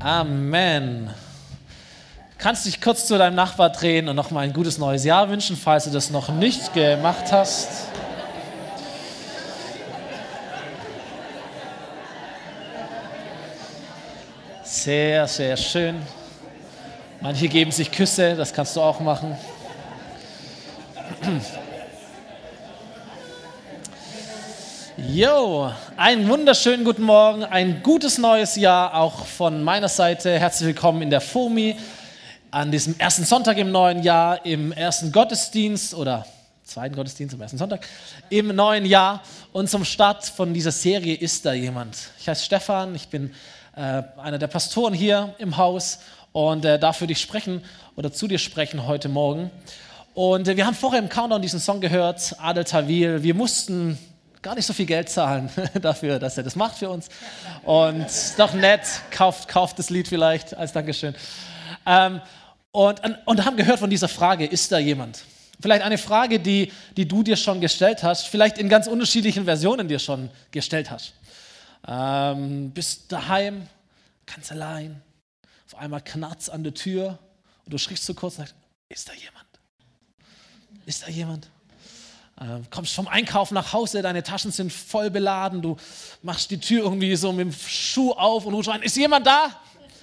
Amen. Kannst dich kurz zu deinem Nachbar drehen und nochmal ein gutes neues Jahr wünschen, falls du das noch nicht gemacht hast. Sehr, sehr schön. Manche geben sich Küsse, das kannst du auch machen. Jo, einen wunderschönen guten Morgen, ein gutes neues Jahr auch von meiner Seite. Herzlich willkommen in der FOMI an diesem ersten Sonntag im neuen Jahr, im ersten Gottesdienst oder zweiten Gottesdienst am ersten Sonntag im neuen Jahr. Und zum Start von dieser Serie ist da jemand. Ich heiße Stefan, ich bin äh, einer der Pastoren hier im Haus und äh, darf für dich sprechen oder zu dir sprechen heute Morgen. Und äh, wir haben vorher im Countdown diesen Song gehört, Adel Tawil. Wir mussten gar nicht so viel Geld zahlen dafür, dass er das macht für uns. Und doch nett, kauft, kauft das Lied vielleicht als Dankeschön. Ähm, und, und haben gehört von dieser Frage, ist da jemand? Vielleicht eine Frage, die, die du dir schon gestellt hast, vielleicht in ganz unterschiedlichen Versionen dir schon gestellt hast. Ähm, bist daheim, ganz allein, auf einmal knarzt an der Tür und du schrichst so kurz und sagst, ist da jemand? Ist da jemand? Äh, kommst vom Einkaufen nach Hause, deine Taschen sind voll beladen, du machst die Tür irgendwie so mit dem Schuh auf und rufst rein, ist jemand da?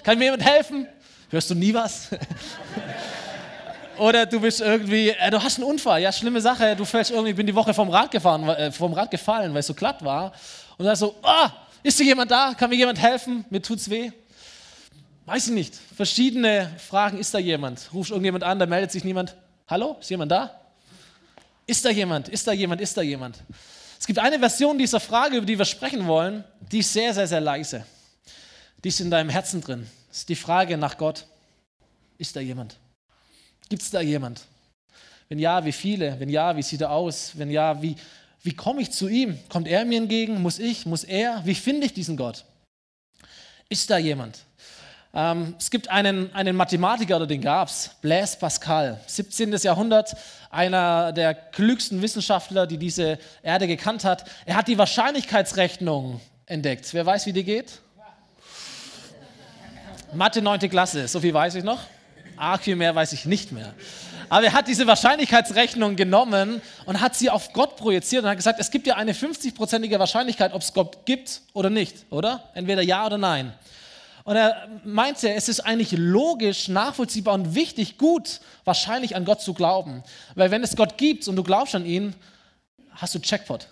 Kann mir jemand helfen? Hörst du nie was? Oder du bist irgendwie, äh, du hast einen Unfall, ja, schlimme Sache, du fällst irgendwie, ich bin die Woche vom Rad gefahren, äh, vom Rad gefallen, weil es so glatt war. Und dann so, ah, ist hier jemand da? Kann mir jemand helfen? Mir tut's weh. Weiß ich nicht. Verschiedene Fragen, ist da jemand? Rufst irgendjemand an, da meldet sich niemand. Hallo, ist jemand da? Ist da jemand? Ist da jemand? Ist da jemand? Es gibt eine Version dieser Frage, über die wir sprechen wollen, die ist sehr, sehr, sehr leise. Die ist in deinem Herzen drin. Das ist die Frage nach Gott. Ist da jemand? Gibt es da jemand? Wenn ja, wie viele? Wenn ja, wie sieht er aus? Wenn ja, wie, wie komme ich zu ihm? Kommt er mir entgegen? Muss ich? Muss er? Wie finde ich diesen Gott? Ist da jemand? Ähm, es gibt einen, einen Mathematiker, oder den gab es, Blaise Pascal, 17. Jahrhundert, einer der klügsten Wissenschaftler, die diese Erde gekannt hat. Er hat die Wahrscheinlichkeitsrechnung entdeckt. Wer weiß, wie die geht? Mathe 9. Klasse, so viel weiß ich noch. Arg viel mehr weiß ich nicht mehr. Aber er hat diese Wahrscheinlichkeitsrechnung genommen und hat sie auf Gott projiziert und hat gesagt, es gibt ja eine 50-prozentige Wahrscheinlichkeit, ob es Gott gibt oder nicht, oder? Entweder ja oder nein. Und er meinte, es ist eigentlich logisch, nachvollziehbar und wichtig, gut, wahrscheinlich an Gott zu glauben. Weil wenn es Gott gibt und du glaubst an ihn, hast du Checkpot.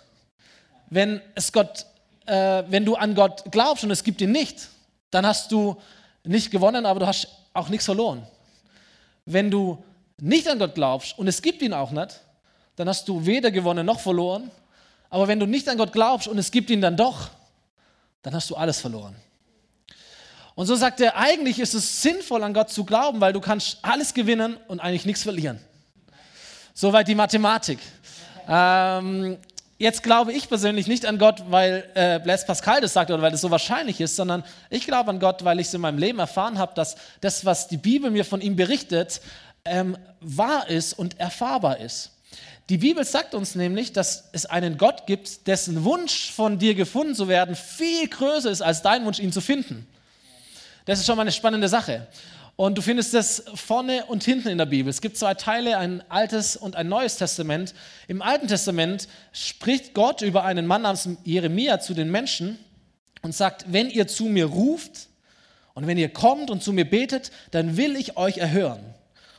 Wenn, es Gott, äh, wenn du an Gott glaubst und es gibt ihn nicht, dann hast du nicht gewonnen, aber du hast auch nichts verloren. Wenn du nicht an Gott glaubst und es gibt ihn auch nicht, dann hast du weder gewonnen noch verloren. Aber wenn du nicht an Gott glaubst und es gibt ihn dann doch, dann hast du alles verloren. Und so sagt er, eigentlich ist es sinnvoll, an Gott zu glauben, weil du kannst alles gewinnen und eigentlich nichts verlieren. Soweit die Mathematik. Ähm, jetzt glaube ich persönlich nicht an Gott, weil äh, Blaise Pascal das sagt oder weil das so wahrscheinlich ist, sondern ich glaube an Gott, weil ich es in meinem Leben erfahren habe, dass das, was die Bibel mir von ihm berichtet, ähm, wahr ist und erfahrbar ist. Die Bibel sagt uns nämlich, dass es einen Gott gibt, dessen Wunsch von dir gefunden zu werden viel größer ist als dein Wunsch, ihn zu finden. Das ist schon mal eine spannende Sache. Und du findest das vorne und hinten in der Bibel. Es gibt zwei Teile, ein altes und ein neues Testament. Im Alten Testament spricht Gott über einen Mann namens Jeremia zu den Menschen und sagt, wenn ihr zu mir ruft und wenn ihr kommt und zu mir betet, dann will ich euch erhören.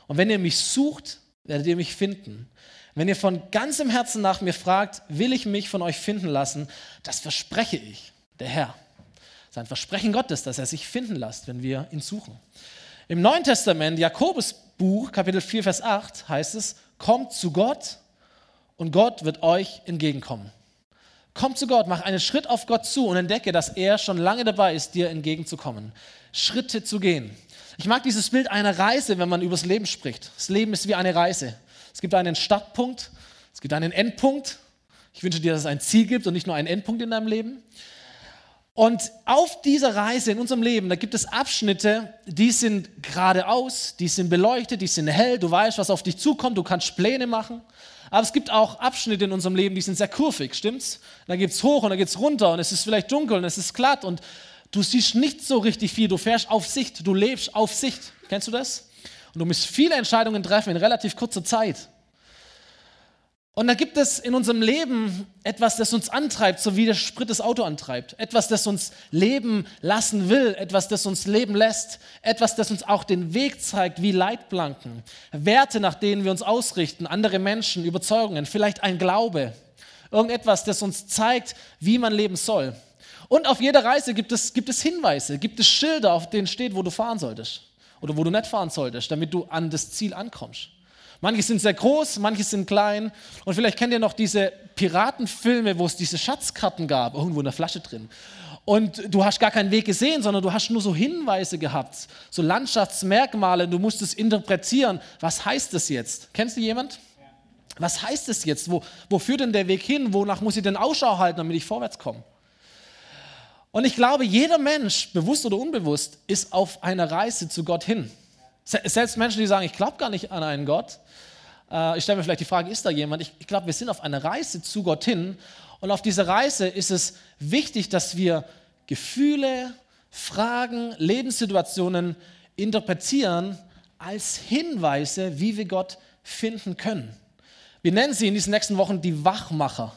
Und wenn ihr mich sucht, werdet ihr mich finden. Wenn ihr von ganzem Herzen nach mir fragt, will ich mich von euch finden lassen, das verspreche ich, der Herr. Sein Versprechen Gottes, dass er sich finden lässt, wenn wir ihn suchen. Im Neuen Testament, Jakobusbuch, Kapitel 4, Vers 8, heißt es, kommt zu Gott und Gott wird euch entgegenkommen. Kommt zu Gott, mach einen Schritt auf Gott zu und entdecke, dass er schon lange dabei ist, dir entgegenzukommen. Schritte zu gehen. Ich mag dieses Bild einer Reise, wenn man über das Leben spricht. Das Leben ist wie eine Reise. Es gibt einen Startpunkt, es gibt einen Endpunkt. Ich wünsche dir, dass es ein Ziel gibt und nicht nur einen Endpunkt in deinem Leben. Und auf dieser Reise in unserem Leben, da gibt es Abschnitte, die sind geradeaus, die sind beleuchtet, die sind hell, du weißt, was auf dich zukommt, du kannst Pläne machen. Aber es gibt auch Abschnitte in unserem Leben, die sind sehr kurvig, stimmt's? Da gibt es hoch und da geht es runter und es ist vielleicht dunkel und es ist glatt und du siehst nicht so richtig viel, du fährst auf Sicht, du lebst auf Sicht. Kennst du das? Und du musst viele Entscheidungen treffen in relativ kurzer Zeit. Und da gibt es in unserem Leben etwas, das uns antreibt, so wie der Sprit das Auto antreibt. Etwas, das uns leben lassen will, etwas, das uns leben lässt, etwas, das uns auch den Weg zeigt, wie Leitplanken, Werte, nach denen wir uns ausrichten, andere Menschen, Überzeugungen, vielleicht ein Glaube, irgendetwas, das uns zeigt, wie man leben soll. Und auf jeder Reise gibt es, gibt es Hinweise, gibt es Schilder, auf denen steht, wo du fahren solltest oder wo du nicht fahren solltest, damit du an das Ziel ankommst. Manche sind sehr groß, manche sind klein. Und vielleicht kennt ihr noch diese Piratenfilme, wo es diese Schatzkarten gab, irgendwo in der Flasche drin. Und du hast gar keinen Weg gesehen, sondern du hast nur so Hinweise gehabt, so Landschaftsmerkmale. Du musst es interpretieren. Was heißt das jetzt? Kennst du jemand? Was heißt das jetzt? Wo, wo führt denn der Weg hin? Wonach muss ich denn Ausschau halten, damit ich vorwärts komme? Und ich glaube, jeder Mensch, bewusst oder unbewusst, ist auf einer Reise zu Gott hin. Selbst Menschen, die sagen, ich glaube gar nicht an einen Gott, äh, ich stelle mir vielleicht die Frage, ist da jemand? Ich, ich glaube, wir sind auf einer Reise zu Gott hin. Und auf dieser Reise ist es wichtig, dass wir Gefühle, Fragen, Lebenssituationen interpretieren als Hinweise, wie wir Gott finden können. Wir nennen sie in diesen nächsten Wochen die Wachmacher,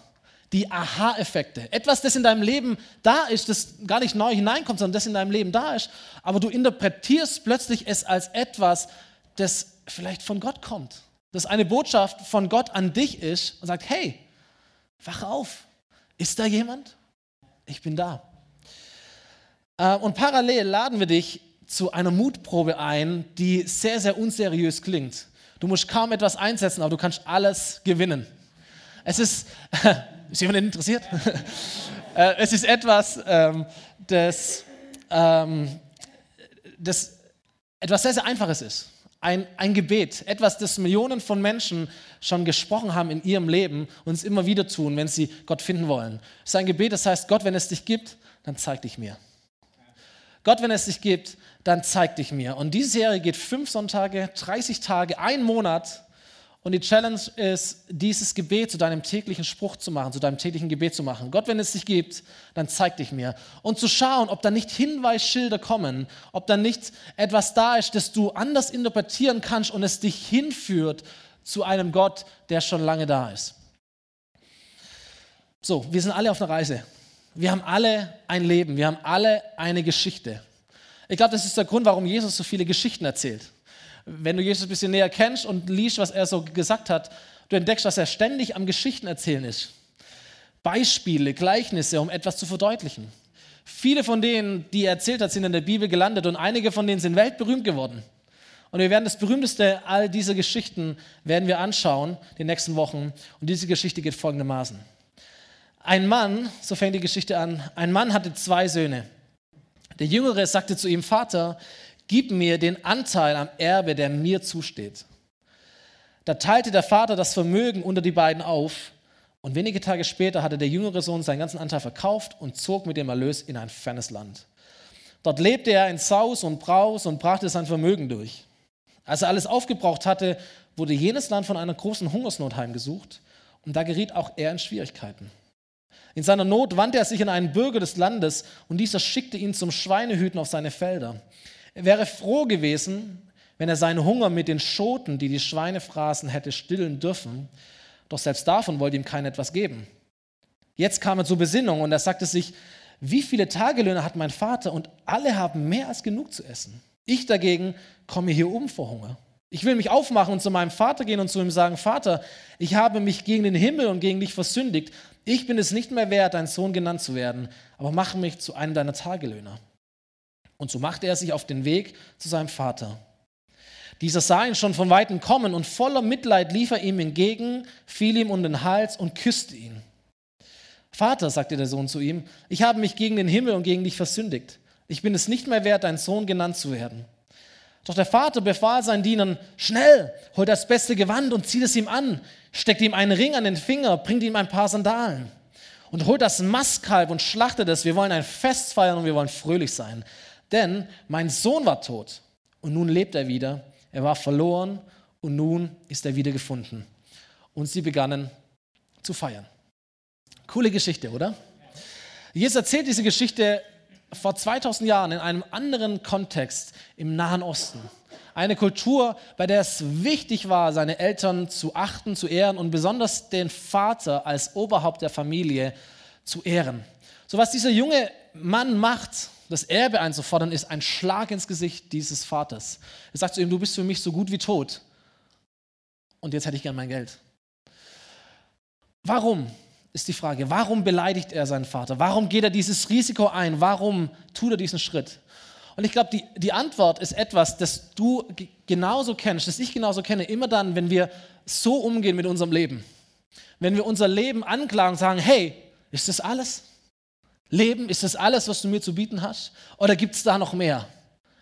die Aha-Effekte. Etwas, das in deinem Leben da ist, das gar nicht neu hineinkommt, sondern das in deinem Leben da ist, aber du interpretierst plötzlich es als etwas, das vielleicht von Gott kommt dass eine Botschaft von Gott an dich ist und sagt, hey, wach auf. Ist da jemand? Ich bin da. Äh, und parallel laden wir dich zu einer Mutprobe ein, die sehr, sehr unseriös klingt. Du musst kaum etwas einsetzen, aber du kannst alles gewinnen. Es ist, ist jemand interessiert? Äh, es ist etwas, ähm, das, ähm, das etwas sehr, sehr Einfaches ist ein, ein Gebet, etwas, das Millionen von Menschen schon gesprochen haben in ihrem Leben und es immer wieder tun, wenn sie Gott finden wollen. Es ist ein Gebet, das heißt, Gott, wenn es dich gibt, dann zeig dich mir. Gott, wenn es dich gibt, dann zeig dich mir. Und diese Serie geht fünf Sonntage, 30 Tage, ein Monat und die Challenge ist, dieses Gebet zu deinem täglichen Spruch zu machen, zu deinem täglichen Gebet zu machen. Gott, wenn es dich gibt, dann zeig dich mir. Und zu schauen, ob da nicht Hinweisschilder kommen, ob da nicht etwas da ist, das du anders interpretieren kannst und es dich hinführt zu einem Gott, der schon lange da ist. So, wir sind alle auf einer Reise. Wir haben alle ein Leben, wir haben alle eine Geschichte. Ich glaube, das ist der Grund, warum Jesus so viele Geschichten erzählt wenn du Jesus ein bisschen näher kennst und liest, was er so gesagt hat, du entdeckst, dass er ständig am Geschichten erzählen ist. Beispiele, Gleichnisse, um etwas zu verdeutlichen. Viele von denen, die er erzählt hat, sind in der Bibel gelandet und einige von denen sind weltberühmt geworden. Und wir werden das berühmteste all dieser Geschichten werden wir anschauen die nächsten Wochen. Und diese Geschichte geht folgendermaßen. Ein Mann, so fängt die Geschichte an, ein Mann hatte zwei Söhne. Der Jüngere sagte zu ihm, Vater, gib mir den Anteil am Erbe, der mir zusteht. Da teilte der Vater das Vermögen unter die beiden auf und wenige Tage später hatte der jüngere Sohn seinen ganzen Anteil verkauft und zog mit dem Erlös in ein fernes Land. Dort lebte er in Saus und Braus und brachte sein Vermögen durch. Als er alles aufgebraucht hatte, wurde jenes Land von einer großen Hungersnot heimgesucht und da geriet auch er in Schwierigkeiten. In seiner Not wandte er sich an einen Bürger des Landes und dieser schickte ihn zum Schweinehüten auf seine Felder. Er wäre froh gewesen, wenn er seinen Hunger mit den Schoten, die die Schweine fraßen, hätte stillen dürfen. Doch selbst davon wollte ihm keiner etwas geben. Jetzt kam er zur Besinnung und er sagte sich, wie viele Tagelöhne hat mein Vater und alle haben mehr als genug zu essen. Ich dagegen komme hier um vor Hunger. Ich will mich aufmachen und zu meinem Vater gehen und zu ihm sagen, Vater, ich habe mich gegen den Himmel und gegen dich versündigt. Ich bin es nicht mehr wert, dein Sohn genannt zu werden, aber mache mich zu einem deiner Tagelöhner. Und so machte er sich auf den Weg zu seinem Vater. Dieser sah ihn schon von weitem kommen und voller Mitleid lief er ihm entgegen, fiel ihm um den Hals und küsste ihn. Vater, sagte der Sohn zu ihm, ich habe mich gegen den Himmel und gegen dich versündigt. Ich bin es nicht mehr wert, dein Sohn genannt zu werden. Doch der Vater befahl seinen Dienern, schnell, hol das beste Gewand und zieht es ihm an, steckt ihm einen Ring an den Finger, bringt ihm ein paar Sandalen und holt das Mastkalb und schlachtet es. Wir wollen ein Fest feiern und wir wollen fröhlich sein. Denn mein Sohn war tot und nun lebt er wieder. Er war verloren und nun ist er wieder gefunden. Und sie begannen zu feiern. Coole Geschichte, oder? Jesus erzählt diese Geschichte vor 2000 Jahren in einem anderen Kontext im Nahen Osten. Eine Kultur, bei der es wichtig war, seine Eltern zu achten, zu ehren und besonders den Vater als Oberhaupt der Familie zu ehren. So was dieser junge Mann macht, das Erbe einzufordern, ist ein Schlag ins Gesicht dieses Vaters. Er sagt zu ihm, du bist für mich so gut wie tot. Und jetzt hätte ich gern mein Geld. Warum? ist die Frage. Warum beleidigt er seinen Vater? Warum geht er dieses Risiko ein? Warum tut er diesen Schritt? Und ich glaube, die, die Antwort ist etwas, das du genauso kennst, das ich genauso kenne, immer dann, wenn wir so umgehen mit unserem Leben. Wenn wir unser Leben anklagen und sagen, hey, ist das alles? Leben, ist das alles, was du mir zu bieten hast? Oder gibt es da noch mehr?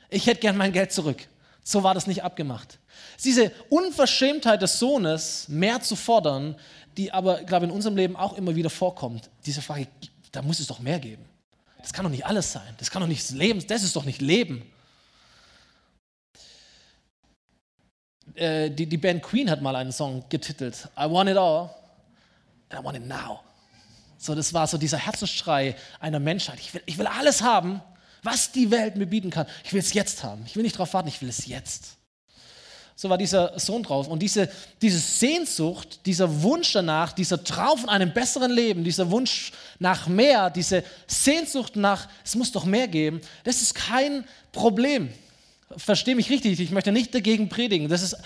Ich hätte gern mein Geld zurück. So war das nicht abgemacht. Diese Unverschämtheit des Sohnes, mehr zu fordern, die aber, glaube ich, in unserem Leben auch immer wieder vorkommt. Diese Frage, da muss es doch mehr geben. Das kann doch nicht alles sein. Das kann doch nicht Leben, das ist doch nicht Leben. Äh, die, die Band Queen hat mal einen Song getitelt, I want it all and I want it now. So, das war so dieser Herzensschrei einer Menschheit. Ich will, ich will alles haben, was die Welt mir bieten kann. Ich will es jetzt haben. Ich will nicht darauf warten, ich will es jetzt so war dieser Sohn drauf. Und diese, diese Sehnsucht, dieser Wunsch danach, dieser Traum von einem besseren Leben, dieser Wunsch nach mehr, diese Sehnsucht nach, es muss doch mehr geben, das ist kein Problem. Verstehe mich richtig, ich möchte nicht dagegen predigen. Das ist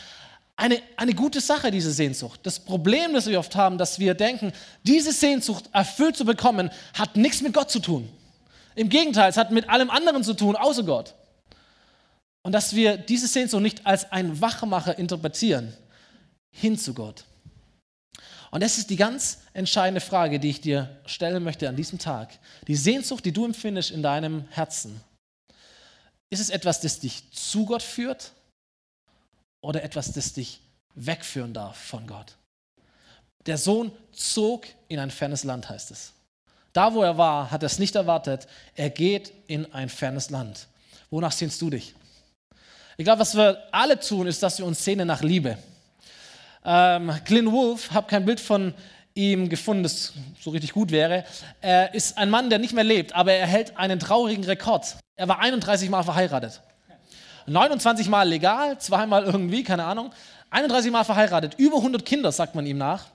eine, eine gute Sache, diese Sehnsucht. Das Problem, das wir oft haben, dass wir denken, diese Sehnsucht erfüllt zu bekommen, hat nichts mit Gott zu tun. Im Gegenteil, es hat mit allem anderen zu tun, außer Gott. Und dass wir diese Sehnsucht nicht als ein Wachmacher interpretieren, hin zu Gott. Und das ist die ganz entscheidende Frage, die ich dir stellen möchte an diesem Tag. Die Sehnsucht, die du empfindest in deinem Herzen. Ist es etwas, das dich zu Gott führt oder etwas, das dich wegführen darf von Gott? Der Sohn zog in ein fernes Land, heißt es. Da, wo er war, hat er es nicht erwartet. Er geht in ein fernes Land. Wonach sehnst du dich? Ich glaube, was wir alle tun, ist, dass wir uns sehnen nach Liebe. Ähm, Glyn Wolf, habe kein Bild von ihm gefunden, das so richtig gut wäre. Er ist ein Mann, der nicht mehr lebt, aber er hält einen traurigen Rekord. Er war 31 Mal verheiratet. 29 Mal legal, zweimal irgendwie, keine Ahnung. 31 Mal verheiratet, über 100 Kinder, sagt man ihm nach.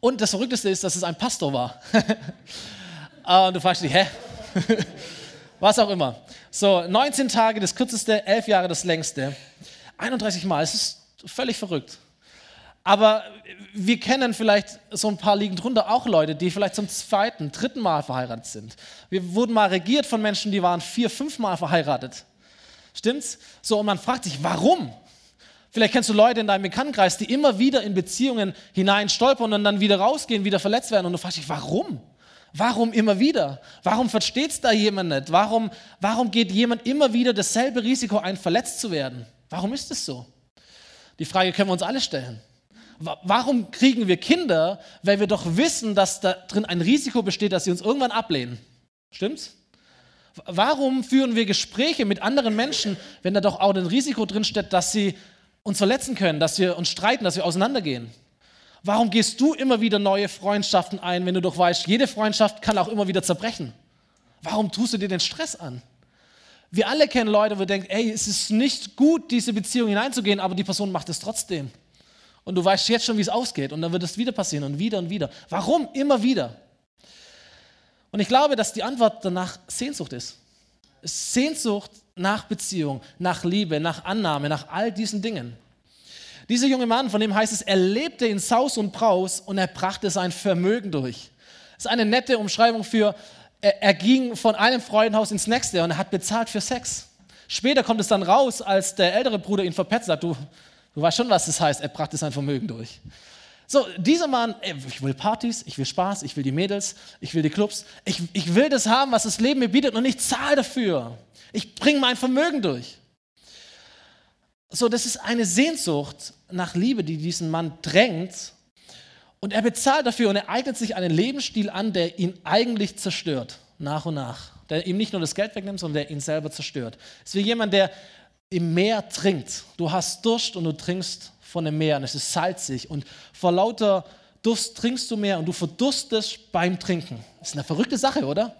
Und das Verrückteste ist, dass es ein Pastor war. Und du fragst dich, hä? Was auch immer. So, 19 Tage das kürzeste, 11 Jahre das längste. 31 Mal, es ist völlig verrückt. Aber wir kennen vielleicht so ein paar liegen drunter auch Leute, die vielleicht zum zweiten, dritten Mal verheiratet sind. Wir wurden mal regiert von Menschen, die waren vier, fünf Mal verheiratet. Stimmt's? So, und man fragt sich, warum? Vielleicht kennst du Leute in deinem Bekanntenkreis, die immer wieder in Beziehungen hinein stolpern und dann wieder rausgehen, wieder verletzt werden. Und du fragst dich, warum? Warum immer wieder? Warum versteht es da jemand nicht? Warum, warum geht jemand immer wieder dasselbe Risiko ein, verletzt zu werden? Warum ist es so? Die Frage können wir uns alle stellen. Warum kriegen wir Kinder, weil wir doch wissen, dass da drin ein Risiko besteht, dass sie uns irgendwann ablehnen? Stimmt's? Warum führen wir Gespräche mit anderen Menschen, wenn da doch auch ein Risiko drin steht, dass sie uns verletzen können, dass wir uns streiten, dass wir auseinandergehen? Warum gehst du immer wieder neue Freundschaften ein, wenn du doch weißt, jede Freundschaft kann auch immer wieder zerbrechen? Warum tust du dir den Stress an? Wir alle kennen Leute, wo wir denken, ey, es ist nicht gut, diese Beziehung hineinzugehen, aber die Person macht es trotzdem. Und du weißt jetzt schon, wie es ausgeht. Und dann wird es wieder passieren und wieder und wieder. Warum? Immer wieder. Und ich glaube, dass die Antwort danach Sehnsucht ist. Sehnsucht nach Beziehung, nach Liebe, nach Annahme, nach all diesen Dingen. Dieser junge Mann, von dem heißt es, er lebte in Saus und Braus und er brachte sein Vermögen durch. Das ist eine nette Umschreibung für, er, er ging von einem Freudenhaus ins nächste und er hat bezahlt für Sex. Später kommt es dann raus, als der ältere Bruder ihn verpetzt sagt, du, du weißt schon, was das heißt, er brachte sein Vermögen durch. So, dieser Mann, ich will Partys, ich will Spaß, ich will die Mädels, ich will die Clubs, ich, ich will das haben, was das Leben mir bietet und ich zahle dafür. Ich bringe mein Vermögen durch. So, das ist eine Sehnsucht nach Liebe, die diesen Mann drängt. Und er bezahlt dafür und er eignet sich einen Lebensstil an, der ihn eigentlich zerstört, nach und nach. Der ihm nicht nur das Geld wegnimmt, sondern der ihn selber zerstört. Es ist wie jemand, der im Meer trinkt. Du hast Durst und du trinkst von dem Meer und es ist salzig. Und vor lauter Durst trinkst du mehr und du verdurstest beim Trinken. Das ist eine verrückte Sache, oder?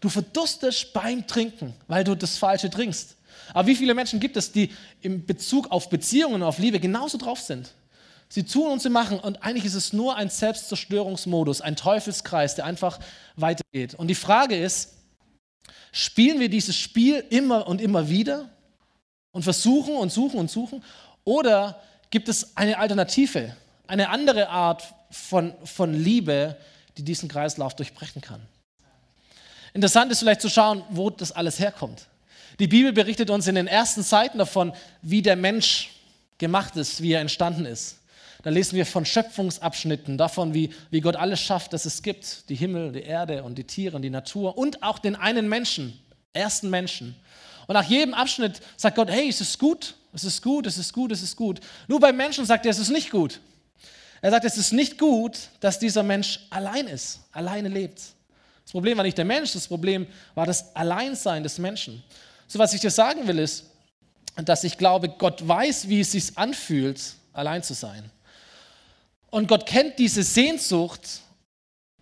Du verdurstest beim Trinken, weil du das Falsche trinkst. Aber wie viele Menschen gibt es, die im Bezug auf Beziehungen auf Liebe genauso drauf sind? Sie tun und sie machen und eigentlich ist es nur ein Selbstzerstörungsmodus, ein Teufelskreis, der einfach weitergeht. Und die Frage ist, spielen wir dieses Spiel immer und immer wieder und versuchen und suchen und suchen oder gibt es eine Alternative, eine andere Art von, von Liebe, die diesen Kreislauf durchbrechen kann? Interessant ist vielleicht zu schauen, wo das alles herkommt. Die Bibel berichtet uns in den ersten Seiten davon, wie der Mensch gemacht ist, wie er entstanden ist. Da lesen wir von Schöpfungsabschnitten, davon, wie, wie Gott alles schafft, dass es gibt. Die Himmel, die Erde und die Tiere und die Natur und auch den einen Menschen, ersten Menschen. Und nach jedem Abschnitt sagt Gott, hey, es ist gut, es ist gut, es ist gut, es ist gut. Nur beim Menschen sagt er, es ist nicht gut. Er sagt, es ist nicht gut, dass dieser Mensch allein ist, alleine lebt. Das Problem war nicht der Mensch, das Problem war das Alleinsein des Menschen. So, was ich dir sagen will, ist, dass ich glaube, Gott weiß, wie es sich anfühlt, allein zu sein. Und Gott kennt diese Sehnsucht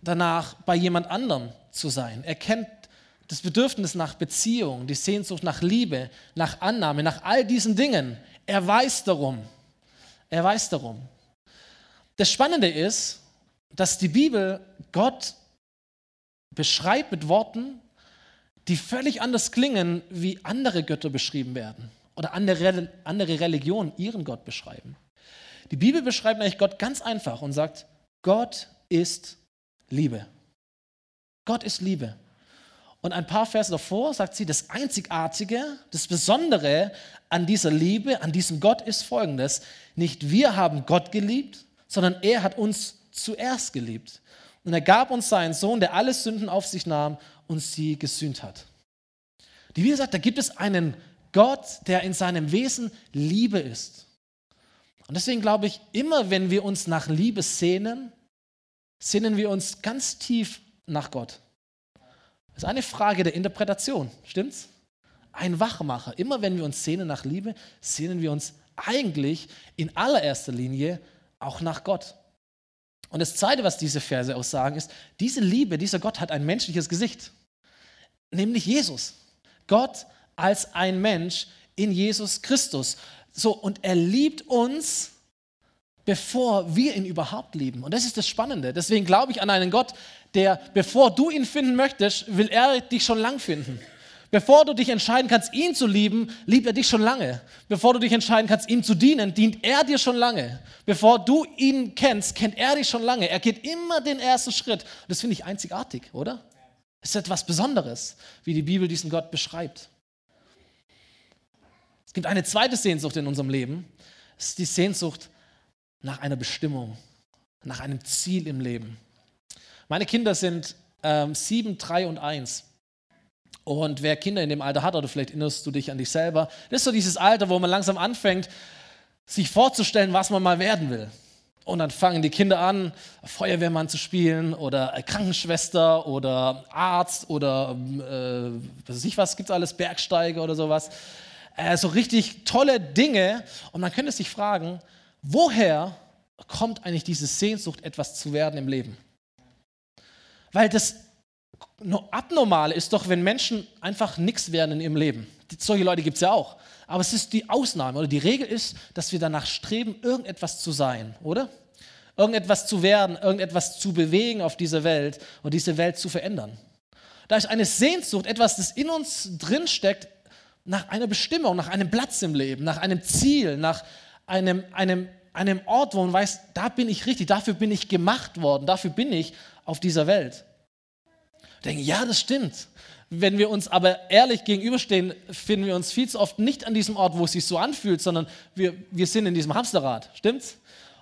danach, bei jemand anderem zu sein. Er kennt das Bedürfnis nach Beziehung, die Sehnsucht nach Liebe, nach Annahme, nach all diesen Dingen. Er weiß darum. Er weiß darum. Das Spannende ist, dass die Bibel Gott beschreibt mit Worten, die völlig anders klingen, wie andere Götter beschrieben werden oder andere, andere Religionen ihren Gott beschreiben. Die Bibel beschreibt eigentlich Gott ganz einfach und sagt, Gott ist Liebe. Gott ist Liebe. Und ein paar Verse davor sagt sie, das Einzigartige, das Besondere an dieser Liebe, an diesem Gott ist folgendes. Nicht wir haben Gott geliebt, sondern er hat uns zuerst geliebt. Und er gab uns seinen Sohn, der alle Sünden auf sich nahm und sie gesühnt hat. Die Bibel sagt, da gibt es einen Gott, der in seinem Wesen Liebe ist. Und deswegen glaube ich, immer wenn wir uns nach Liebe sehnen, sehnen wir uns ganz tief nach Gott. Das ist eine Frage der Interpretation, stimmt's? Ein Wachmacher. Immer wenn wir uns sehnen nach Liebe, sehnen wir uns eigentlich in allererster Linie auch nach Gott. Und das Zweite, was diese Verse aussagen, ist, diese Liebe, dieser Gott hat ein menschliches Gesicht, nämlich Jesus. Gott als ein Mensch in Jesus Christus. So, und er liebt uns, bevor wir ihn überhaupt lieben. Und das ist das Spannende. Deswegen glaube ich an einen Gott, der, bevor du ihn finden möchtest, will er dich schon lang finden. Bevor du dich entscheiden kannst, ihn zu lieben, liebt er dich schon lange. Bevor du dich entscheiden kannst, ihm zu dienen, dient er dir schon lange. Bevor du ihn kennst, kennt er dich schon lange. Er geht immer den ersten Schritt. Und das finde ich einzigartig, oder? Es ist etwas Besonderes, wie die Bibel diesen Gott beschreibt. Es gibt eine zweite Sehnsucht in unserem Leben. Es ist die Sehnsucht nach einer Bestimmung, nach einem Ziel im Leben. Meine Kinder sind ähm, sieben, drei und eins. Und wer Kinder in dem Alter hat, oder vielleicht erinnerst du dich an dich selber, das ist so dieses Alter, wo man langsam anfängt, sich vorzustellen, was man mal werden will. Und dann fangen die Kinder an, Feuerwehrmann zu spielen oder Krankenschwester oder Arzt oder äh, was weiß ich was, gibt es alles, Bergsteiger oder sowas. Äh, so richtig tolle Dinge. Und man könnte sich fragen, woher kommt eigentlich diese Sehnsucht, etwas zu werden im Leben? Weil das Abnormale ist doch, wenn Menschen einfach nichts werden in ihrem Leben. Solche Leute gibt es ja auch. Aber es ist die Ausnahme oder die Regel ist, dass wir danach streben, irgendetwas zu sein, oder? Irgendetwas zu werden, irgendetwas zu bewegen auf dieser Welt und diese Welt zu verändern. Da ist eine Sehnsucht, etwas, das in uns drinsteckt, nach einer Bestimmung, nach einem Platz im Leben, nach einem Ziel, nach einem, einem, einem Ort, wo man weiß, da bin ich richtig, dafür bin ich gemacht worden, dafür bin ich auf dieser Welt. Ich denke, ja, das stimmt. Wenn wir uns aber ehrlich gegenüberstehen, finden wir uns viel zu oft nicht an diesem Ort, wo es sich so anfühlt, sondern wir, wir sind in diesem Hamsterrad. Stimmt's?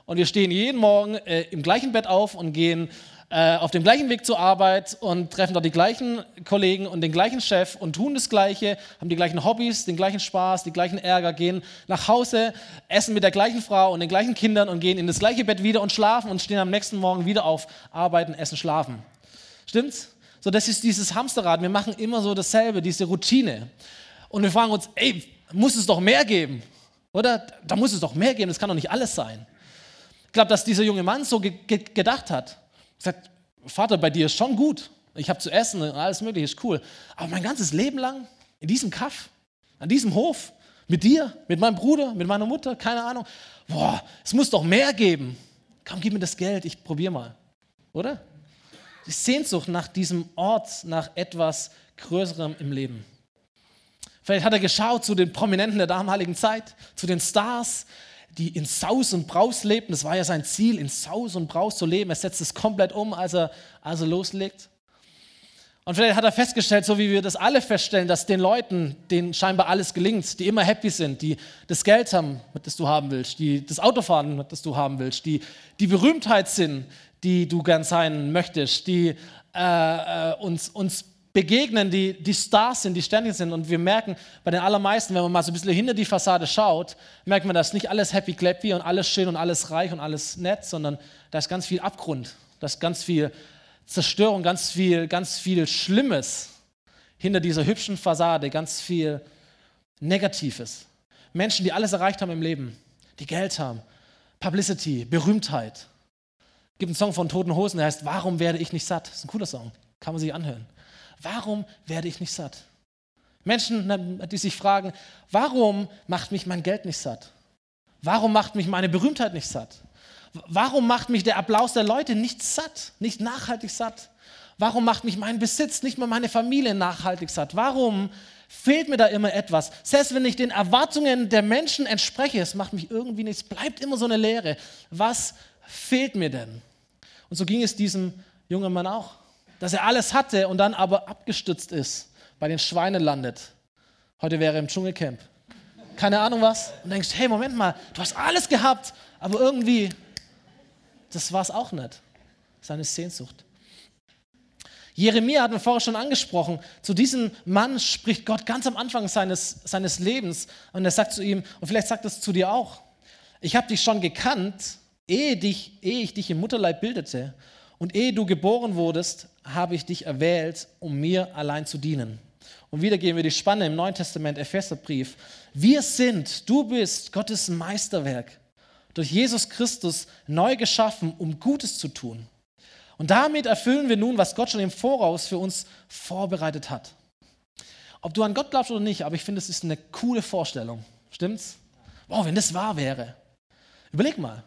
Und wir stehen jeden Morgen äh, im gleichen Bett auf und gehen äh, auf dem gleichen Weg zur Arbeit und treffen dort die gleichen Kollegen und den gleichen Chef und tun das Gleiche, haben die gleichen Hobbys, den gleichen Spaß, die gleichen Ärger, gehen nach Hause, essen mit der gleichen Frau und den gleichen Kindern und gehen in das gleiche Bett wieder und schlafen und stehen am nächsten Morgen wieder auf, arbeiten, essen, schlafen. Stimmt's? So, das ist dieses Hamsterrad. Wir machen immer so dasselbe, diese Routine. Und wir fragen uns, ey, muss es doch mehr geben? Oder? Da muss es doch mehr geben, das kann doch nicht alles sein. Ich glaube, dass dieser junge Mann so ge ge gedacht hat sagt, Vater, bei dir ist schon gut. Ich habe zu essen und alles Mögliche, ist cool. Aber mein ganzes Leben lang in diesem Kaff, an diesem Hof, mit dir, mit meinem Bruder, mit meiner Mutter, keine Ahnung. Boah, es muss doch mehr geben. Komm, gib mir das Geld, ich probiere mal. Oder? Die Sehnsucht nach diesem Ort, nach etwas Größerem im Leben. Vielleicht hat er geschaut zu den Prominenten der damaligen Zeit, zu den Stars, die in Saus und Braus lebten. Das war ja sein Ziel, in Saus und Braus zu leben. Er setzt es komplett um, als er, als er loslegt. Und vielleicht hat er festgestellt, so wie wir das alle feststellen, dass den Leuten, denen scheinbar alles gelingt, die immer happy sind, die das Geld haben, das du haben willst, die das Auto fahren, das du haben willst, die die Berühmtheit sind, die du gern sein möchtest, die äh, äh, uns, uns begegnen, die, die Stars sind, die ständig sind. Und wir merken bei den allermeisten, wenn man mal so ein bisschen hinter die Fassade schaut, merkt man, dass nicht alles happy clappy und alles schön und alles reich und alles nett, sondern da ist ganz viel Abgrund, da ist ganz viel Zerstörung, ganz viel, ganz viel Schlimmes hinter dieser hübschen Fassade, ganz viel Negatives. Menschen, die alles erreicht haben im Leben, die Geld haben, Publicity, Berühmtheit. Es gibt einen Song von Toten Hosen, der heißt Warum werde ich nicht satt? Das ist ein cooler Song, kann man sich anhören. Warum werde ich nicht satt? Menschen, die sich fragen, warum macht mich mein Geld nicht satt? Warum macht mich meine Berühmtheit nicht satt? Warum macht mich der Applaus der Leute nicht satt, nicht nachhaltig satt? Warum macht mich mein Besitz, nicht mal meine Familie nachhaltig satt? Warum fehlt mir da immer etwas? Selbst wenn ich den Erwartungen der Menschen entspreche, es macht mich irgendwie nichts, bleibt immer so eine Leere. Was fehlt mir denn? Und so ging es diesem jungen Mann auch, dass er alles hatte und dann aber abgestützt ist, bei den Schweinen landet. Heute wäre er im Dschungelcamp. Keine Ahnung was. Und denkst, hey, Moment mal, du hast alles gehabt, aber irgendwie das war es auch nicht. Seine Sehnsucht. Jeremia hat wir vorher schon angesprochen. Zu diesem Mann spricht Gott ganz am Anfang seines, seines Lebens und er sagt zu ihm, und vielleicht sagt es zu dir auch, ich habe dich schon gekannt, ehe, dich, ehe ich dich im Mutterleib bildete und ehe du geboren wurdest, habe ich dich erwählt, um mir allein zu dienen. Und wieder gehen wir die Spanne im Neuen Testament, Epheserbrief. Wir sind, du bist Gottes Meisterwerk durch Jesus Christus neu geschaffen, um Gutes zu tun. Und damit erfüllen wir nun, was Gott schon im Voraus für uns vorbereitet hat. Ob du an Gott glaubst oder nicht, aber ich finde, es ist eine coole Vorstellung. Stimmt's? Wow, wenn das wahr wäre. Überleg mal,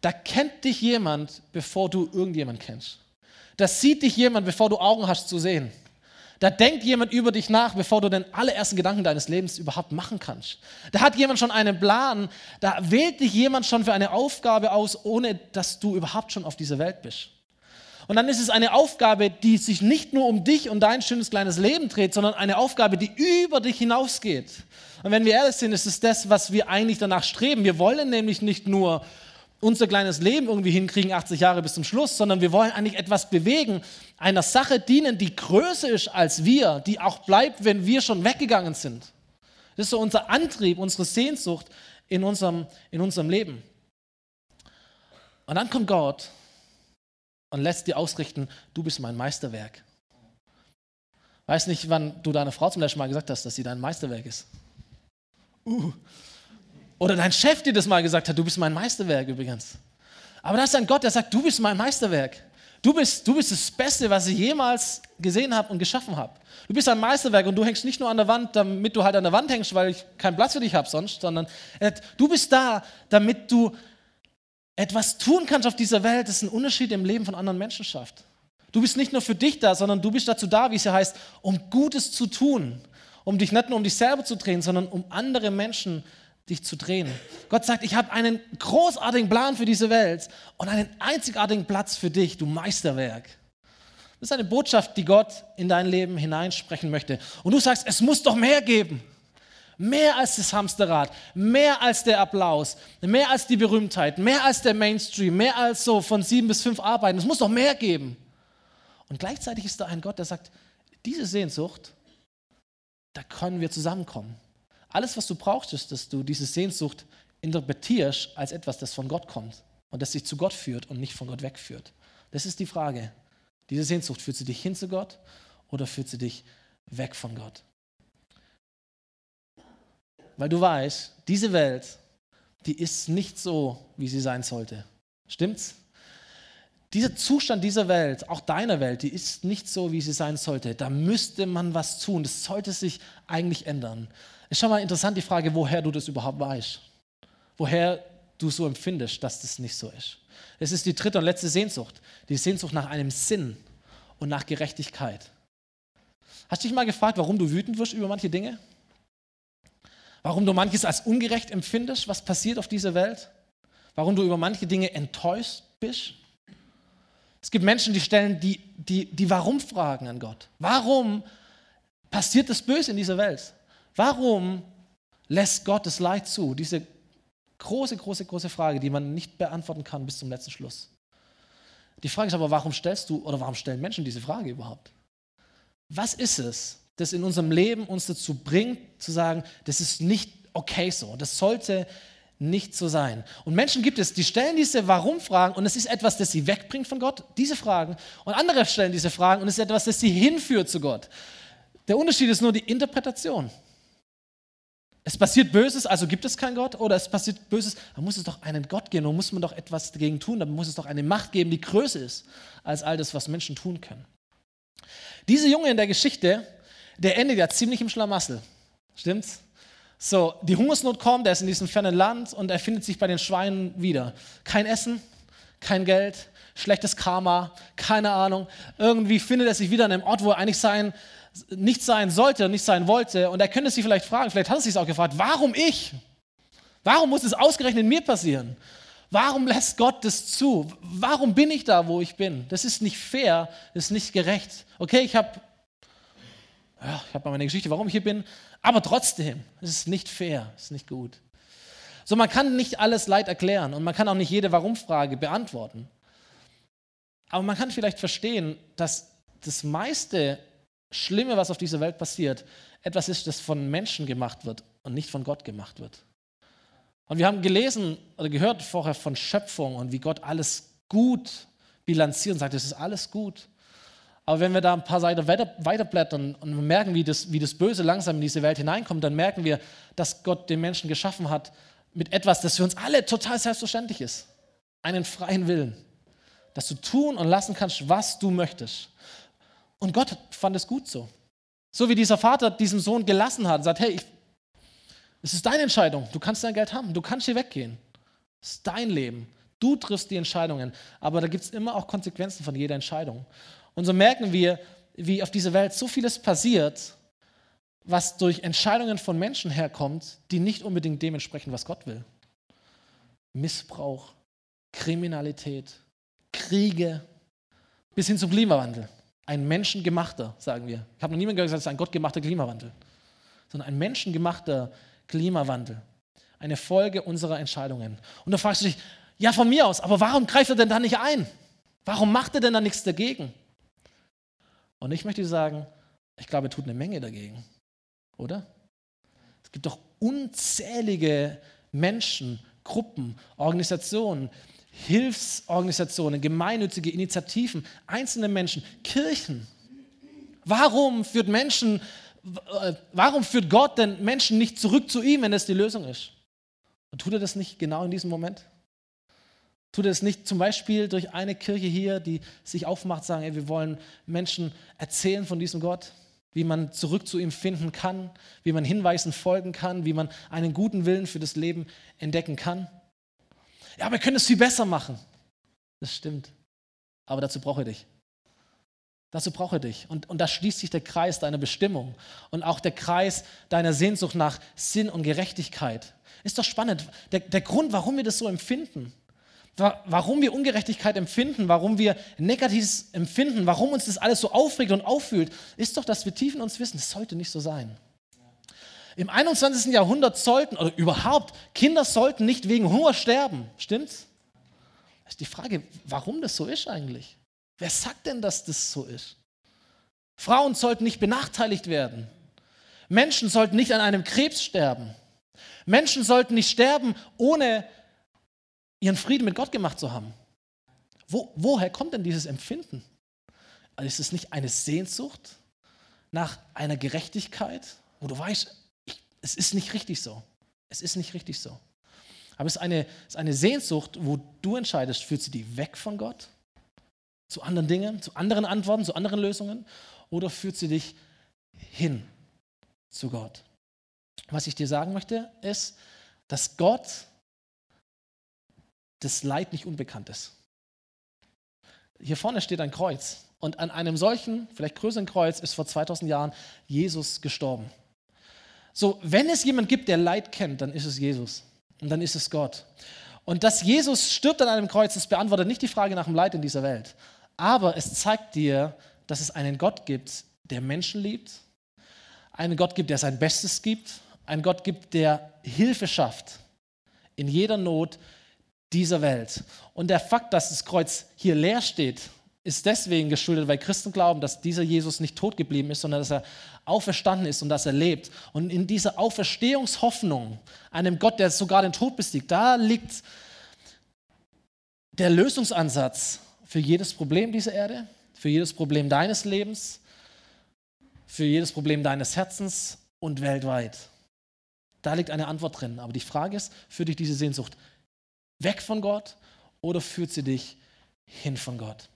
da kennt dich jemand, bevor du irgendjemand kennst. Da sieht dich jemand, bevor du Augen hast zu sehen. Da denkt jemand über dich nach, bevor du den allerersten Gedanken deines Lebens überhaupt machen kannst. Da hat jemand schon einen Plan, da wählt dich jemand schon für eine Aufgabe aus, ohne dass du überhaupt schon auf dieser Welt bist. Und dann ist es eine Aufgabe, die sich nicht nur um dich und dein schönes kleines Leben dreht, sondern eine Aufgabe, die über dich hinausgeht. Und wenn wir ehrlich sind, ist es das, was wir eigentlich danach streben. Wir wollen nämlich nicht nur unser kleines Leben irgendwie hinkriegen, 80 Jahre bis zum Schluss, sondern wir wollen eigentlich etwas bewegen, einer Sache dienen, die größer ist als wir, die auch bleibt, wenn wir schon weggegangen sind. Das ist so unser Antrieb, unsere Sehnsucht in unserem, in unserem Leben. Und dann kommt Gott und lässt dir ausrichten, du bist mein Meisterwerk. Weiß nicht, wann du deiner Frau zum letzten Mal gesagt hast, dass sie dein Meisterwerk ist. Uh, oder dein Chef dir das mal gesagt hat, du bist mein Meisterwerk übrigens. Aber das ist ein Gott, der sagt, du bist mein Meisterwerk. Du bist, du bist das Beste, was ich jemals gesehen habe und geschaffen habe. Du bist ein Meisterwerk und du hängst nicht nur an der Wand, damit du halt an der Wand hängst, weil ich keinen Platz für dich habe sonst, sondern du bist da, damit du etwas tun kannst auf dieser Welt, das einen Unterschied im Leben von anderen Menschen schafft. Du bist nicht nur für dich da, sondern du bist dazu da, wie es ja heißt, um Gutes zu tun. Um dich nicht nur um dich selber zu drehen, sondern um andere Menschen zu dich zu drehen. Gott sagt, ich habe einen großartigen Plan für diese Welt und einen einzigartigen Platz für dich, du Meisterwerk. Das ist eine Botschaft, die Gott in dein Leben hineinsprechen möchte. Und du sagst, es muss doch mehr geben. Mehr als das Hamsterrad, mehr als der Applaus, mehr als die Berühmtheit, mehr als der Mainstream, mehr als so von sieben bis fünf Arbeiten. Es muss doch mehr geben. Und gleichzeitig ist da ein Gott, der sagt, diese Sehnsucht, da können wir zusammenkommen. Alles, was du brauchst, ist, dass du diese Sehnsucht interpretierst als etwas, das von Gott kommt und das dich zu Gott führt und nicht von Gott wegführt. Das ist die Frage. Diese Sehnsucht, führt sie dich hin zu Gott oder führt sie dich weg von Gott? Weil du weißt, diese Welt, die ist nicht so, wie sie sein sollte. Stimmt's? Dieser Zustand dieser Welt, auch deiner Welt, die ist nicht so, wie sie sein sollte. Da müsste man was tun. Das sollte sich eigentlich ändern. Ist schon mal interessant die Frage, woher du das überhaupt weißt. Woher du so empfindest, dass das nicht so ist. Es ist die dritte und letzte Sehnsucht. Die Sehnsucht nach einem Sinn und nach Gerechtigkeit. Hast du dich mal gefragt, warum du wütend wirst über manche Dinge? Warum du manches als ungerecht empfindest, was passiert auf dieser Welt? Warum du über manche Dinge enttäuscht bist? Es gibt Menschen, die stellen die, die, die Warum-Fragen an Gott. Warum passiert das Böse in dieser Welt? Warum lässt Gott das Leid zu? Diese große, große, große Frage, die man nicht beantworten kann bis zum letzten Schluss. Die Frage ist aber, warum stellst du oder warum stellen Menschen diese Frage überhaupt? Was ist es, das in unserem Leben uns dazu bringt, zu sagen, das ist nicht okay so, das sollte nicht so sein. Und Menschen gibt es, die stellen diese Warum-Fragen und es ist etwas, das sie wegbringt von Gott, diese Fragen. Und andere stellen diese Fragen und es ist etwas, das sie hinführt zu Gott. Der Unterschied ist nur die Interpretation. Es passiert Böses, also gibt es keinen Gott, oder es passiert Böses, dann muss es doch einen Gott geben, dann muss man doch etwas dagegen tun, dann muss es doch eine Macht geben, die größer ist als all das, was Menschen tun können. Dieser Junge in der Geschichte, der endet ja ziemlich im Schlamassel. Stimmt's? So, die Hungersnot kommt, er ist in diesem fernen Land und er findet sich bei den Schweinen wieder. Kein Essen, kein Geld, schlechtes Karma, keine Ahnung. Irgendwie findet er sich wieder an einem Ort, wo er eigentlich sein, nicht sein sollte und nicht sein wollte. Und er könnte sich vielleicht fragen, vielleicht hat er sich auch gefragt, warum ich? Warum muss es ausgerechnet mir passieren? Warum lässt Gott das zu? Warum bin ich da, wo ich bin? Das ist nicht fair, das ist nicht gerecht. Okay, ich habe ja, ich habe meine Geschichte, warum ich hier bin, aber trotzdem, es ist nicht fair, es ist nicht gut. So, man kann nicht alles Leid erklären und man kann auch nicht jede Warum-Frage beantworten. Aber man kann vielleicht verstehen, dass das meiste Schlimme, was auf dieser Welt passiert, etwas ist, das von Menschen gemacht wird und nicht von Gott gemacht wird. Und wir haben gelesen oder gehört vorher von Schöpfung und wie Gott alles gut bilanziert und sagt, es ist alles gut. Aber wenn wir da ein paar Seiten weiter, weiterblättern und merken, wie das, wie das Böse langsam in diese Welt hineinkommt, dann merken wir, dass Gott den Menschen geschaffen hat mit etwas, das für uns alle total selbstverständlich ist. Einen freien Willen. Dass du tun und lassen kannst, was du möchtest. Und Gott fand es gut so. So wie dieser Vater diesen Sohn gelassen hat und sagt, hey, ich, es ist deine Entscheidung, du kannst dein Geld haben, du kannst hier weggehen. Es ist dein Leben. Du triffst die Entscheidungen, aber da gibt es immer auch Konsequenzen von jeder Entscheidung. Und so merken wir, wie auf dieser Welt so vieles passiert, was durch Entscheidungen von Menschen herkommt, die nicht unbedingt dementsprechend, was Gott will. Missbrauch, Kriminalität, Kriege, bis hin zum Klimawandel. Ein menschengemachter, sagen wir. Ich habe noch niemanden gesagt, es ist ein gottgemachter Klimawandel, sondern ein menschengemachter Klimawandel. Eine Folge unserer Entscheidungen. Und da fragst du dich, ja, von mir aus, aber warum greift er denn da nicht ein? Warum macht er denn da nichts dagegen? Und ich möchte sagen, ich glaube, er tut eine Menge dagegen, oder? Es gibt doch unzählige Menschen, Gruppen, Organisationen, Hilfsorganisationen, gemeinnützige Initiativen, einzelne Menschen, Kirchen. Warum führt Menschen, äh, warum führt Gott denn Menschen nicht zurück zu ihm, wenn das die Lösung ist? Und tut er das nicht genau in diesem Moment? Tut er es nicht zum Beispiel durch eine Kirche hier, die sich aufmacht, sagen, ey, wir wollen Menschen erzählen von diesem Gott, wie man zurück zu ihm finden kann, wie man Hinweisen folgen kann, wie man einen guten Willen für das Leben entdecken kann. Ja, wir können es viel besser machen. Das stimmt. Aber dazu brauche ich dich. Dazu brauche ich dich. Und, und da schließt sich der Kreis deiner Bestimmung und auch der Kreis deiner Sehnsucht nach Sinn und Gerechtigkeit. Ist doch spannend. Der, der Grund, warum wir das so empfinden, warum wir Ungerechtigkeit empfinden, warum wir Negatives empfinden, warum uns das alles so aufregt und auffühlt, ist doch, dass wir tief in uns wissen, es sollte nicht so sein. Im 21. Jahrhundert sollten, oder überhaupt, Kinder sollten nicht wegen Hunger sterben. Stimmt's? Das ist die Frage, warum das so ist eigentlich. Wer sagt denn, dass das so ist? Frauen sollten nicht benachteiligt werden. Menschen sollten nicht an einem Krebs sterben. Menschen sollten nicht sterben, ohne ihren Frieden mit Gott gemacht zu haben. Wo, woher kommt denn dieses Empfinden? Also ist es nicht eine Sehnsucht nach einer Gerechtigkeit, wo du weißt, ich, es ist nicht richtig so. Es ist nicht richtig so. Aber es ist eine, es ist eine Sehnsucht, wo du entscheidest, führt sie die weg von Gott zu anderen Dingen, zu anderen Antworten, zu anderen Lösungen? Oder führt sie dich hin zu Gott? Was ich dir sagen möchte, ist, dass Gott das Leid nicht unbekannt ist. Hier vorne steht ein Kreuz. Und an einem solchen, vielleicht größeren Kreuz, ist vor 2000 Jahren Jesus gestorben. So, wenn es jemand gibt, der Leid kennt, dann ist es Jesus. Und dann ist es Gott. Und dass Jesus stirbt an einem Kreuz, das beantwortet nicht die Frage nach dem Leid in dieser Welt. Aber es zeigt dir, dass es einen Gott gibt, der Menschen liebt, einen Gott gibt, der sein Bestes gibt, einen Gott gibt, der Hilfe schafft in jeder Not dieser Welt. Und der Fakt, dass das Kreuz hier leer steht, ist deswegen geschuldet, weil Christen glauben, dass dieser Jesus nicht tot geblieben ist, sondern dass er auferstanden ist und dass er lebt. Und in dieser Auferstehungshoffnung, einem Gott, der sogar den Tod besiegt, da liegt der Lösungsansatz für jedes Problem dieser Erde, für jedes Problem deines Lebens, für jedes Problem deines Herzens und weltweit. Da liegt eine Antwort drin. Aber die Frage ist, führt dich diese Sehnsucht weg von Gott oder führt sie dich hin von Gott?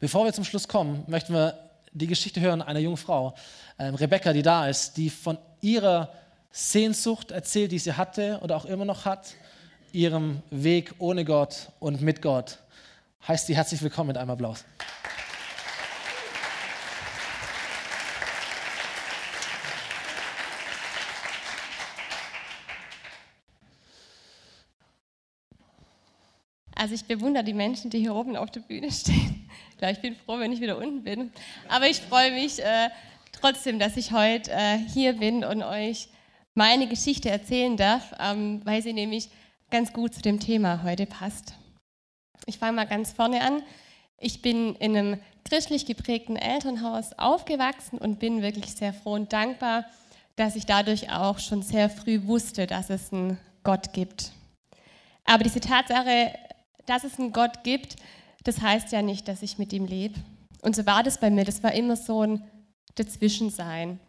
Bevor wir zum Schluss kommen, möchten wir die Geschichte hören einer jungen Frau, ähm, Rebecca, die da ist, die von ihrer Sehnsucht erzählt, die sie hatte oder auch immer noch hat, ihrem Weg ohne Gott und mit Gott. Heißt sie herzlich willkommen mit einem Applaus. Also ich bewundere die Menschen, die hier oben auf der Bühne stehen. Ich bin froh, wenn ich wieder unten bin. Aber ich freue mich äh, trotzdem, dass ich heute äh, hier bin und euch meine Geschichte erzählen darf, ähm, weil sie nämlich ganz gut zu dem Thema heute passt. Ich fange mal ganz vorne an. Ich bin in einem christlich geprägten Elternhaus aufgewachsen und bin wirklich sehr froh und dankbar, dass ich dadurch auch schon sehr früh wusste, dass es einen Gott gibt. Aber diese Tatsache dass es einen Gott gibt, das heißt ja nicht, dass ich mit ihm lebe. Und so war das bei mir. Das war immer so ein Dazwischensein.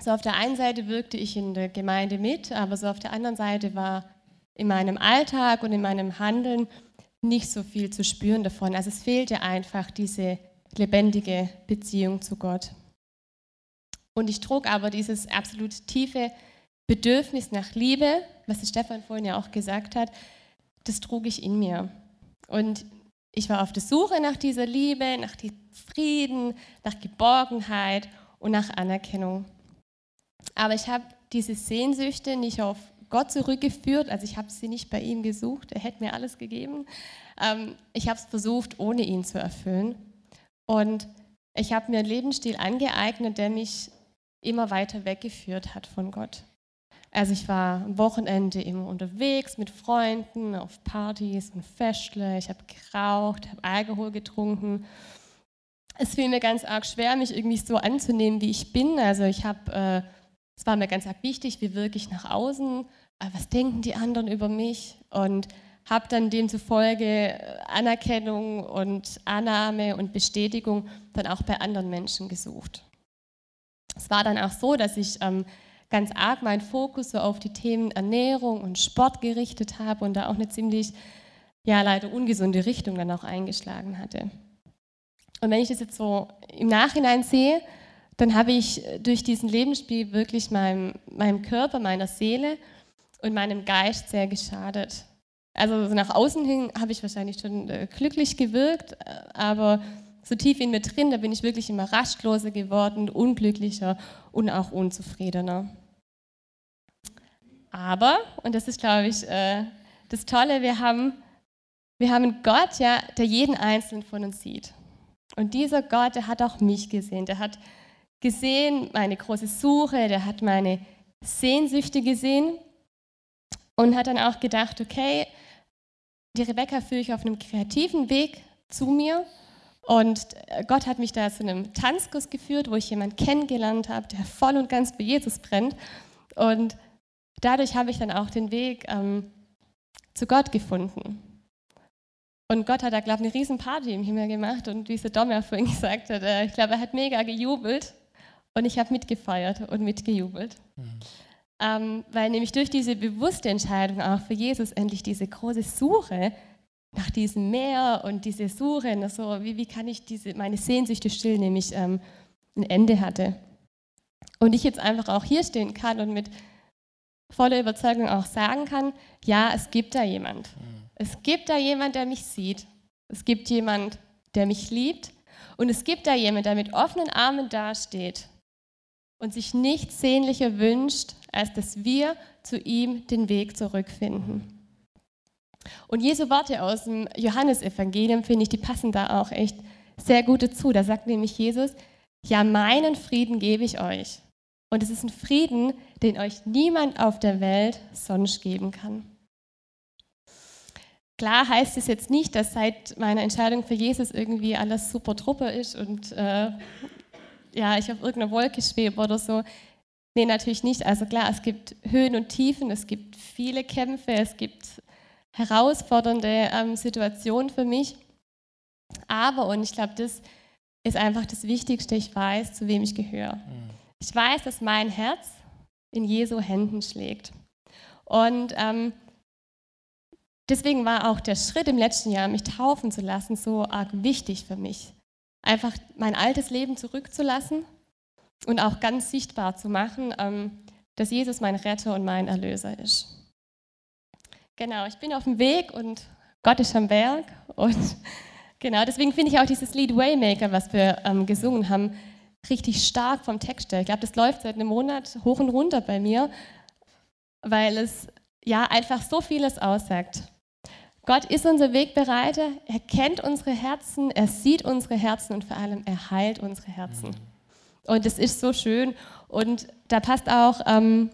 So auf der einen Seite wirkte ich in der Gemeinde mit, aber so auf der anderen Seite war in meinem Alltag und in meinem Handeln nicht so viel zu spüren davon. Also es fehlte einfach diese lebendige Beziehung zu Gott. Und ich trug aber dieses absolut tiefe Bedürfnis nach Liebe, was Stefan vorhin ja auch gesagt hat, das trug ich in mir. Und ich war auf der Suche nach dieser Liebe, nach diesem Frieden, nach Geborgenheit und nach Anerkennung. Aber ich habe diese Sehnsüchte nicht auf Gott zurückgeführt, also ich habe sie nicht bei ihm gesucht, er hätte mir alles gegeben. Ähm, ich habe es versucht, ohne ihn zu erfüllen. Und ich habe mir einen Lebensstil angeeignet, der mich immer weiter weggeführt hat von Gott. Also ich war am Wochenende immer unterwegs mit Freunden auf Partys und Festle. Ich habe geraucht, habe Alkohol getrunken. Es fiel mir ganz arg schwer, mich irgendwie so anzunehmen, wie ich bin. Also ich habe, äh, es war mir ganz arg wichtig, wie wirke ich nach außen, äh, was denken die anderen über mich und habe dann demzufolge äh, Anerkennung und Annahme und Bestätigung dann auch bei anderen Menschen gesucht. Es war dann auch so, dass ich ähm, ganz arg meinen Fokus so auf die Themen Ernährung und Sport gerichtet habe und da auch eine ziemlich, ja, leider ungesunde Richtung dann auch eingeschlagen hatte. Und wenn ich das jetzt so im Nachhinein sehe, dann habe ich durch diesen Lebensspiel wirklich meinem, meinem Körper, meiner Seele und meinem Geist sehr geschadet. Also nach außen hin habe ich wahrscheinlich schon äh, glücklich gewirkt, äh, aber so tief in mir drin, da bin ich wirklich immer rastloser geworden, unglücklicher und auch unzufriedener. Aber, und das ist, glaube ich, äh, das Tolle, wir haben, wir haben einen Gott, ja, der jeden Einzelnen von uns sieht. Und dieser Gott, der hat auch mich gesehen. Der hat gesehen meine große Suche, der hat meine Sehnsüchte gesehen und hat dann auch gedacht, okay, die Rebecca führe ich auf einem kreativen Weg zu mir. Und Gott hat mich da zu einem Tanzkurs geführt, wo ich jemanden kennengelernt habe, der voll und ganz für Jesus brennt. Und dadurch habe ich dann auch den Weg ähm, zu Gott gefunden. Und Gott hat da, glaube ich, eine riesen Party im Himmel gemacht. Und wie es der Dom ja vorhin gesagt hat, äh, ich glaube, er hat mega gejubelt. Und ich habe mitgefeiert und mitgejubelt. Mhm. Ähm, weil nämlich durch diese bewusste Entscheidung auch für Jesus endlich diese große Suche nach diesem Meer und diese Suche, so, wie, wie kann ich diese, meine Sehnsüchte stillen, nämlich ähm, ein Ende hatte. Und ich jetzt einfach auch hier stehen kann und mit voller Überzeugung auch sagen kann, ja, es gibt da jemand. Mhm. Es gibt da jemand, der mich sieht. Es gibt jemand, der mich liebt. Und es gibt da jemand, der mit offenen Armen dasteht und sich nichts sehnlicher wünscht, als dass wir zu ihm den Weg zurückfinden. Und Jesu Worte aus dem Johannesevangelium, finde ich, die passen da auch echt sehr gut dazu. Da sagt nämlich Jesus, ja, meinen Frieden gebe ich euch. Und es ist ein Frieden, den euch niemand auf der Welt sonst geben kann. Klar heißt es jetzt nicht, dass seit meiner Entscheidung für Jesus irgendwie alles super truppe ist und äh, ja, ich auf irgendeiner Wolke schwebe oder so. Nee, natürlich nicht. Also klar, es gibt Höhen und Tiefen, es gibt viele Kämpfe, es gibt herausfordernde ähm, Situationen für mich. Aber, und ich glaube, das ist einfach das Wichtigste, ich weiß, zu wem ich gehöre. Mhm. Ich weiß, dass mein Herz in Jesu Händen schlägt. Und ähm, deswegen war auch der Schritt im letzten Jahr, mich taufen zu lassen, so arg wichtig für mich. Einfach mein altes Leben zurückzulassen und auch ganz sichtbar zu machen, ähm, dass Jesus mein Retter und mein Erlöser ist. Genau, ich bin auf dem Weg und Gott ist am Berg. Und genau, deswegen finde ich auch dieses Lied Waymaker, was wir ähm, gesungen haben, richtig stark vom Text her. Ich glaube, das läuft seit einem Monat hoch und runter bei mir, weil es ja einfach so vieles aussagt. Gott ist unser Wegbereiter, er kennt unsere Herzen, er sieht unsere Herzen und vor allem er heilt unsere Herzen. Und es ist so schön und da passt auch ähm,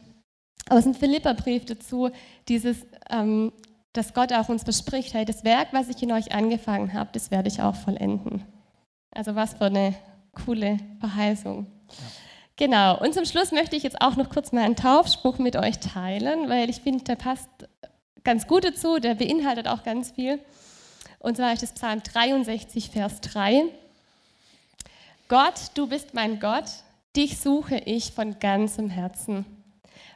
aus dem Philipperbrief dazu dieses, ähm, dass Gott auch uns verspricht, hey, das Werk, was ich in euch angefangen habe, das werde ich auch vollenden. Also was für eine coole Verheißung. Ja. Genau, und zum Schluss möchte ich jetzt auch noch kurz mal einen Taufspruch mit euch teilen, weil ich finde, der passt ganz gut dazu, der beinhaltet auch ganz viel. Und zwar ist das Psalm 63, Vers 3. Gott, du bist mein Gott, dich suche ich von ganzem Herzen.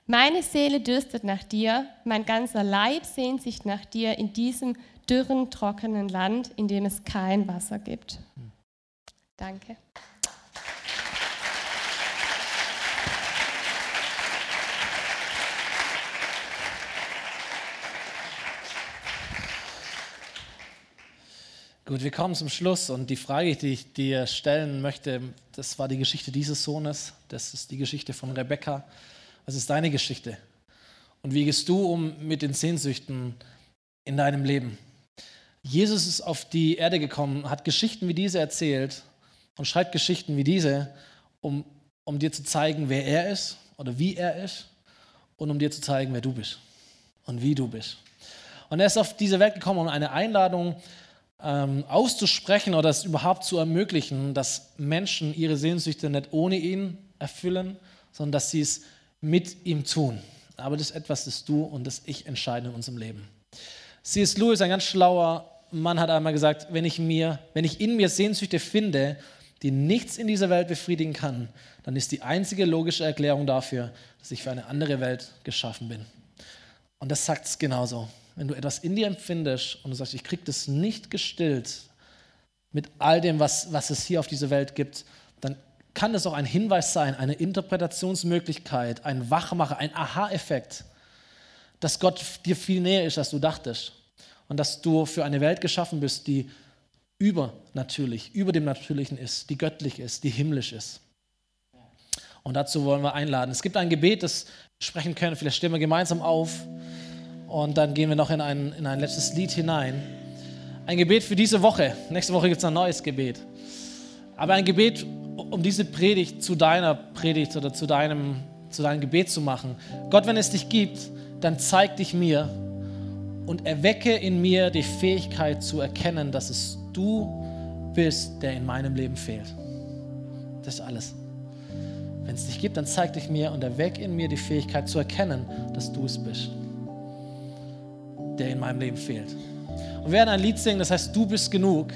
Meine Seele dürstet nach dir, mein ganzer Leib sehnt sich nach dir in diesem dürren, trockenen Land, in dem es kein Wasser gibt. Danke. Gut, wir kommen zum Schluss und die Frage, die ich dir stellen möchte, das war die Geschichte dieses Sohnes, das ist die Geschichte von Rebekka. Was ist deine Geschichte? Und wie gehst du um mit den Sehnsüchten in deinem Leben? Jesus ist auf die Erde gekommen, hat Geschichten wie diese erzählt und schreibt Geschichten wie diese, um, um dir zu zeigen, wer er ist oder wie er ist und um dir zu zeigen, wer du bist und wie du bist. Und er ist auf diese Welt gekommen, um eine Einladung ähm, auszusprechen oder es überhaupt zu ermöglichen, dass Menschen ihre Sehnsüchte nicht ohne ihn erfüllen, sondern dass sie es mit ihm tun. Aber das ist etwas, das du und das ich entscheiden in unserem Leben. C.S. Lewis, ein ganz schlauer Mann, hat einmal gesagt, wenn ich, mir, wenn ich in mir Sehnsüchte finde, die nichts in dieser Welt befriedigen kann, dann ist die einzige logische Erklärung dafür, dass ich für eine andere Welt geschaffen bin. Und das sagt es genauso. Wenn du etwas in dir empfindest und du sagst, ich kriege das nicht gestillt mit all dem, was, was es hier auf dieser Welt gibt, dann kann es auch ein Hinweis sein, eine Interpretationsmöglichkeit, ein Wachmacher, ein Aha-Effekt, dass Gott dir viel näher ist, als du dachtest. Und dass du für eine Welt geschaffen bist, die übernatürlich, über dem Natürlichen ist, die göttlich ist, die himmlisch ist. Und dazu wollen wir einladen. Es gibt ein Gebet, das sprechen können. Vielleicht stehen wir gemeinsam auf und dann gehen wir noch in ein, in ein letztes Lied hinein. Ein Gebet für diese Woche. Nächste Woche gibt es ein neues Gebet. Aber ein Gebet, um diese Predigt zu deiner Predigt oder zu deinem, zu deinem Gebet zu machen. Gott, wenn es dich gibt, dann zeig dich mir und erwecke in mir die Fähigkeit zu erkennen, dass es du bist, der in meinem Leben fehlt. Das ist alles. Wenn es dich gibt, dann zeig dich mir und erwecke in mir die Fähigkeit zu erkennen, dass du es bist, der in meinem Leben fehlt. Und wir werden ein Lied singen, das heißt, du bist genug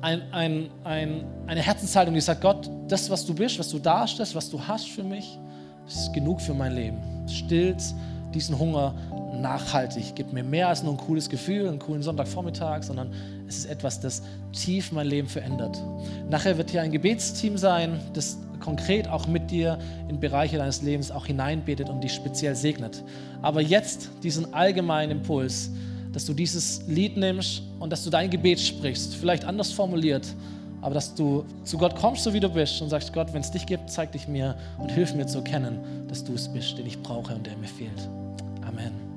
ein, ein, ein, eine Herzenshaltung, die sagt, Gott, das, was du bist, was du darstellst, was du hast für mich, ist genug für mein Leben. Stillt diesen Hunger nachhaltig, gibt mir mehr als nur ein cooles Gefühl, einen coolen Sonntagvormittag, sondern es ist etwas, das tief mein Leben verändert. Nachher wird hier ein Gebetsteam sein, das konkret auch mit dir in Bereiche deines Lebens auch hineinbetet und dich speziell segnet. Aber jetzt diesen allgemeinen Impuls, dass du dieses Lied nimmst und dass du dein Gebet sprichst, vielleicht anders formuliert, aber dass du zu Gott kommst, so wie du bist und sagst, Gott, wenn es dich gibt, zeig dich mir und hilf mir zu erkennen, dass du es bist, den ich brauche und der mir fehlt. Amen.